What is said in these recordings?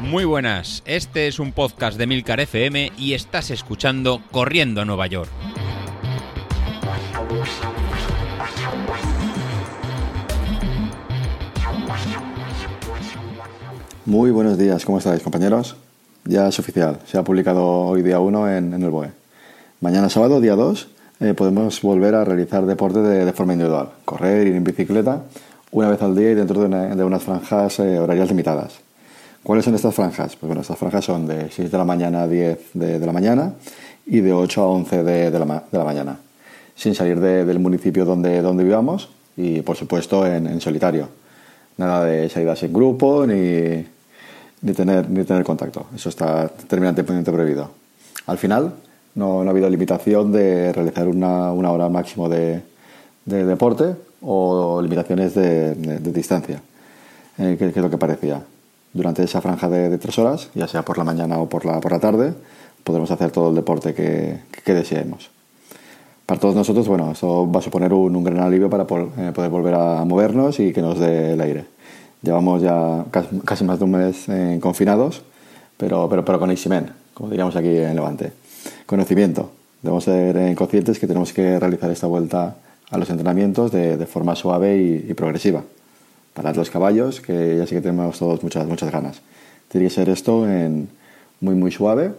Muy buenas, este es un podcast de Milcar FM y estás escuchando Corriendo a Nueva York. Muy buenos días, ¿cómo estáis compañeros? Ya es oficial, se ha publicado hoy día 1 en, el BOE. Mañana sábado, día 2, eh, podemos volver a realizar deporte de, forma individual, correr, ir en bicicleta, una vez al día y dentro de, unas franjas eh, horarias limitadas. ¿Cuáles son estas franjas? Pues bueno, estas franjas son de 6 de la mañana a 10 de, la mañana y de 8 a 11 de, la, mañana, sin salir del municipio donde, donde vivamos y por supuesto en, solitario. Nada de salidas en grupo ni, ni, tener, ni tener contacto. Eso está terminantemente prohibido. Al final no, ha habido limitación de realizar una, hora máximo de, deporte o limitaciones de, distancia, eh, que es lo que parecía durante esa franja de, tres horas, ya sea por la mañana o por la, por la tarde, podremos hacer todo el deporte que, que, deseemos. Para todos nosotros, bueno, esto va a suponer un, un gran alivio para eh, poder volver a movernos y que nos dé el aire. Llevamos ya casi, más de un mes eh, confinados, pero, pero, pero con Iximen, como diríamos aquí en Levante. Conocimiento. Debemos ser eh, conscientes que tenemos que realizar esta vuelta a los entrenamientos de, forma suave y progresiva para los caballos, que ya sé que tenemos todos muchas, muchas ganas. Tiene que ser esto en muy, muy suave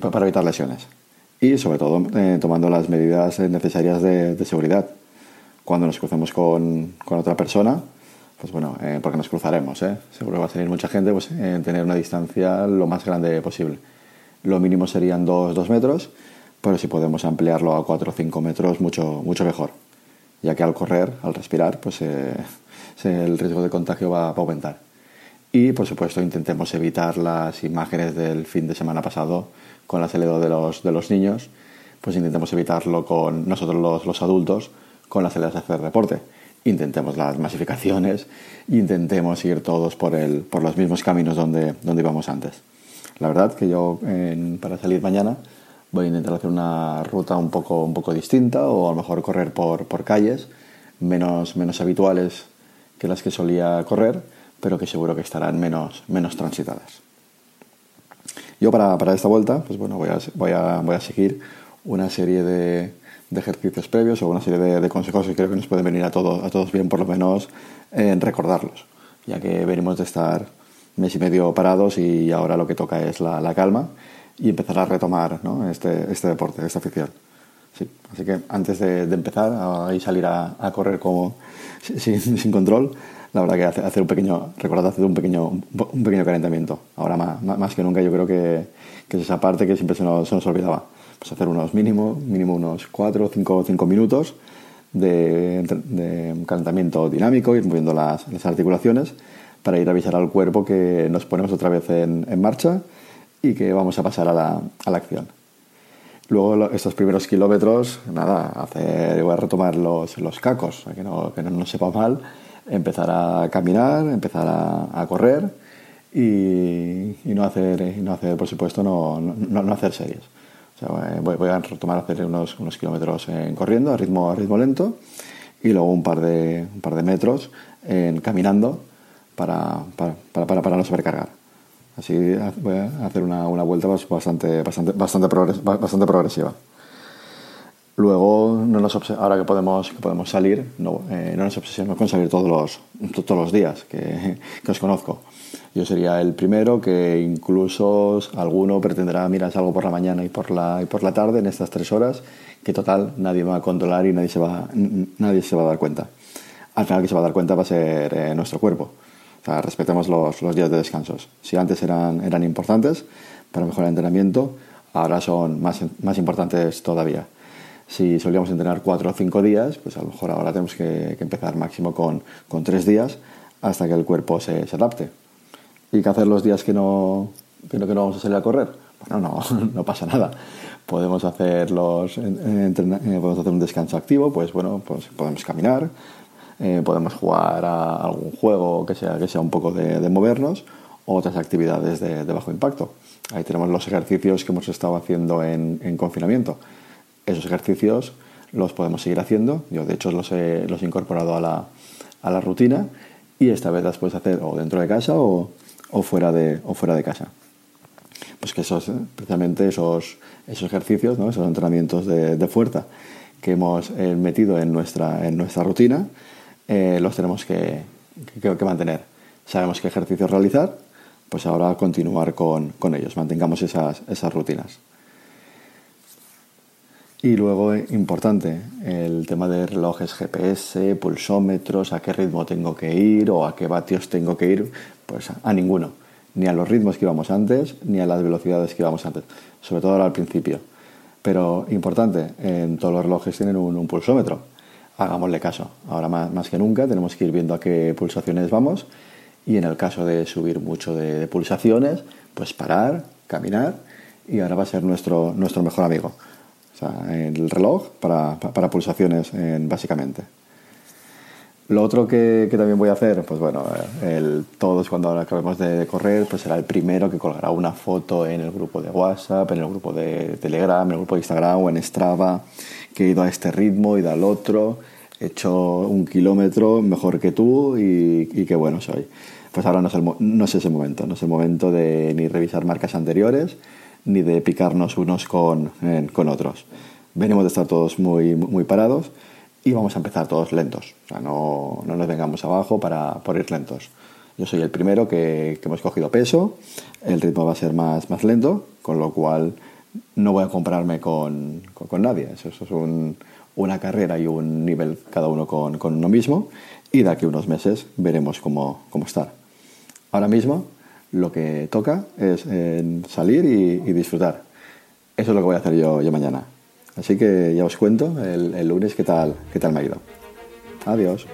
para evitar lesiones. Y sobre todo eh, tomando las medidas necesarias de, seguridad. Cuando nos crucemos con, con otra persona, pues bueno, eh, porque nos cruzaremos, ¿eh? seguro que va a salir mucha gente, pues tener una distancia lo más grande posible. Lo mínimo serían 2 metros, pero si podemos ampliarlo a 4 o 5 metros, mucho, mucho mejor. Ya que al correr, al respirar, pues el riesgo de contagio va, a aumentar. Y, por supuesto, intentemos evitar las imágenes del fin de semana pasado con la salida de los, de los niños, pues intentemos evitarlo con nosotros los, los adultos con las salidas de hacer deporte. Intentemos las masificaciones, intentemos ir todos por, el, por los mismos caminos donde, donde íbamos antes. La verdad que yo para salir mañana voy a intentar hacer una ruta un poco, un poco distinta o a lo mejor correr por, por calles menos, menos habituales que las que solía correr, pero que seguro que estarán menos, menos transitadas. Yo para, para esta vuelta, pues bueno, voy a, voy a, voy a seguir una serie de, de, ejercicios previos o una serie de, de, consejos que creo que nos pueden venir a todos, a todos bien, por lo menos en recordarlos, ya que venimos de estar mes y medio parados y ahora lo que toca es la, la calma y empezar a retomar ¿no? este, este deporte, esta afición. Sí, así que antes de, empezar a salir a, a correr como sin, sin, control, la verdad que hacer, un pequeño, recordad hacer un pequeño, un pequeño calentamiento. Ahora más, más que nunca yo creo que, que, es esa parte que siempre se nos, se nos olvidaba. Pues hacer unos mínimo, mínimo unos 4 o 5, 5 minutos de, de, calentamiento dinámico, ir moviendo las, las, articulaciones para ir a avisar al cuerpo que nos ponemos otra vez en, en marcha y que vamos a pasar a la, a la acción. Luego, estos primeros kilómetros, nada, hacer, voy a retomar los, los cacos, que no, que no nos sepa mal, empezar a caminar, empezar a, a correr y, y, no hacer, no hacer, por supuesto, no, no, no hacer series. O sea, voy, voy, a retomar hacer unos, unos kilómetros en corriendo a ritmo, a ritmo lento y luego un par de, un par de metros en caminando para, para, para, para no sobrecargar. Así voy a hacer una, una vuelta bastante, bastante, bastante, progres, bastante progresiva. Luego, no nos ahora que podemos, que podemos salir, no, eh, no nos obsesionemos con salir todos los, todos los días que, que, os conozco. Yo sería el primero que incluso alguno pretenderá, mira, salgo por la mañana y por la, y por la tarde en estas tres horas, que total nadie va a controlar y nadie se va, nadie se va a dar cuenta. Al final que se va a dar cuenta va a ser eh, nuestro cuerpo respetemos los, los, días de descansos. Si antes eran, eran importantes para mejorar el entrenamiento, ahora son más, más importantes todavía. Si solíamos entrenar cuatro o cinco días, pues a lo mejor ahora tenemos que, que empezar máximo con, con, tres días hasta que el cuerpo se, se adapte. ¿Y qué hacer los días que no, que no, que no vamos a salir a correr? Bueno, no, no pasa nada. Podemos hacer, los, eh, podemos hacer un descanso activo, pues bueno, pues podemos caminar, eh, podemos jugar a algún juego que sea, que sea un poco de, de movernos o otras actividades de, de, bajo impacto. Ahí tenemos los ejercicios que hemos estado haciendo en, en, confinamiento. Esos ejercicios los podemos seguir haciendo. Yo, de hecho, los he, los he incorporado a la, a la rutina y esta vez las puedes hacer o dentro de casa o, fuera, de, o fuera de casa. Pues que esos, precisamente esos, esos ejercicios, ¿no? esos entrenamientos de, fuerza que hemos eh, metido en nuestra, en nuestra rutina, eh, los tenemos que, que, mantener. Sabemos qué ejercicios realizar, pues ahora continuar con, con ellos, mantengamos esas, esas rutinas. Y luego, importante, el tema de relojes GPS, pulsómetros, a qué ritmo tengo que ir o a qué vatios tengo que ir, pues a ninguno. Ni a los ritmos que íbamos antes, ni a las velocidades que íbamos antes. Sobre todo ahora al principio. Pero importante, en todos los relojes tienen un, pulsómetro. Hagámosle caso. Ahora más, que nunca tenemos que ir viendo a qué pulsaciones vamos. Y en el caso de subir mucho de, pulsaciones, pues parar, caminar. Y ahora va a ser nuestro, nuestro mejor amigo o sea, el reloj para, pulsaciones básicamente. Lo otro que, también voy a hacer, pues bueno, el, todos cuando ahora acabemos de correr, pues será el primero que colgará una foto en el grupo de WhatsApp, en el grupo de Telegram, en el grupo de Instagram o en Strava, que he ido a este ritmo, he ido al otro, he hecho un kilómetro mejor que tú y, y qué bueno soy. Pues ahora no es, no es ese momento, no es el momento de ni revisar marcas anteriores, ni de picarnos unos con, con otros. Venimos de estar todos muy, muy parados y vamos a empezar todos lentos. O sea, no, no nos vengamos abajo para, por ir lentos. Yo soy el primero que, hemos cogido peso, el ritmo va a ser más, más lento, con lo cual no voy a compararme con, con, nadie. Eso, es un, una carrera y un nivel cada uno con, con, uno mismo y de aquí a unos meses veremos cómo, cómo estar. Ahora mismo lo que toca es eh, salir y, disfrutar. Eso es lo que voy a hacer yo mañana. Así que ya os cuento el, lunes qué tal, qué tal me ha ido. Adiós.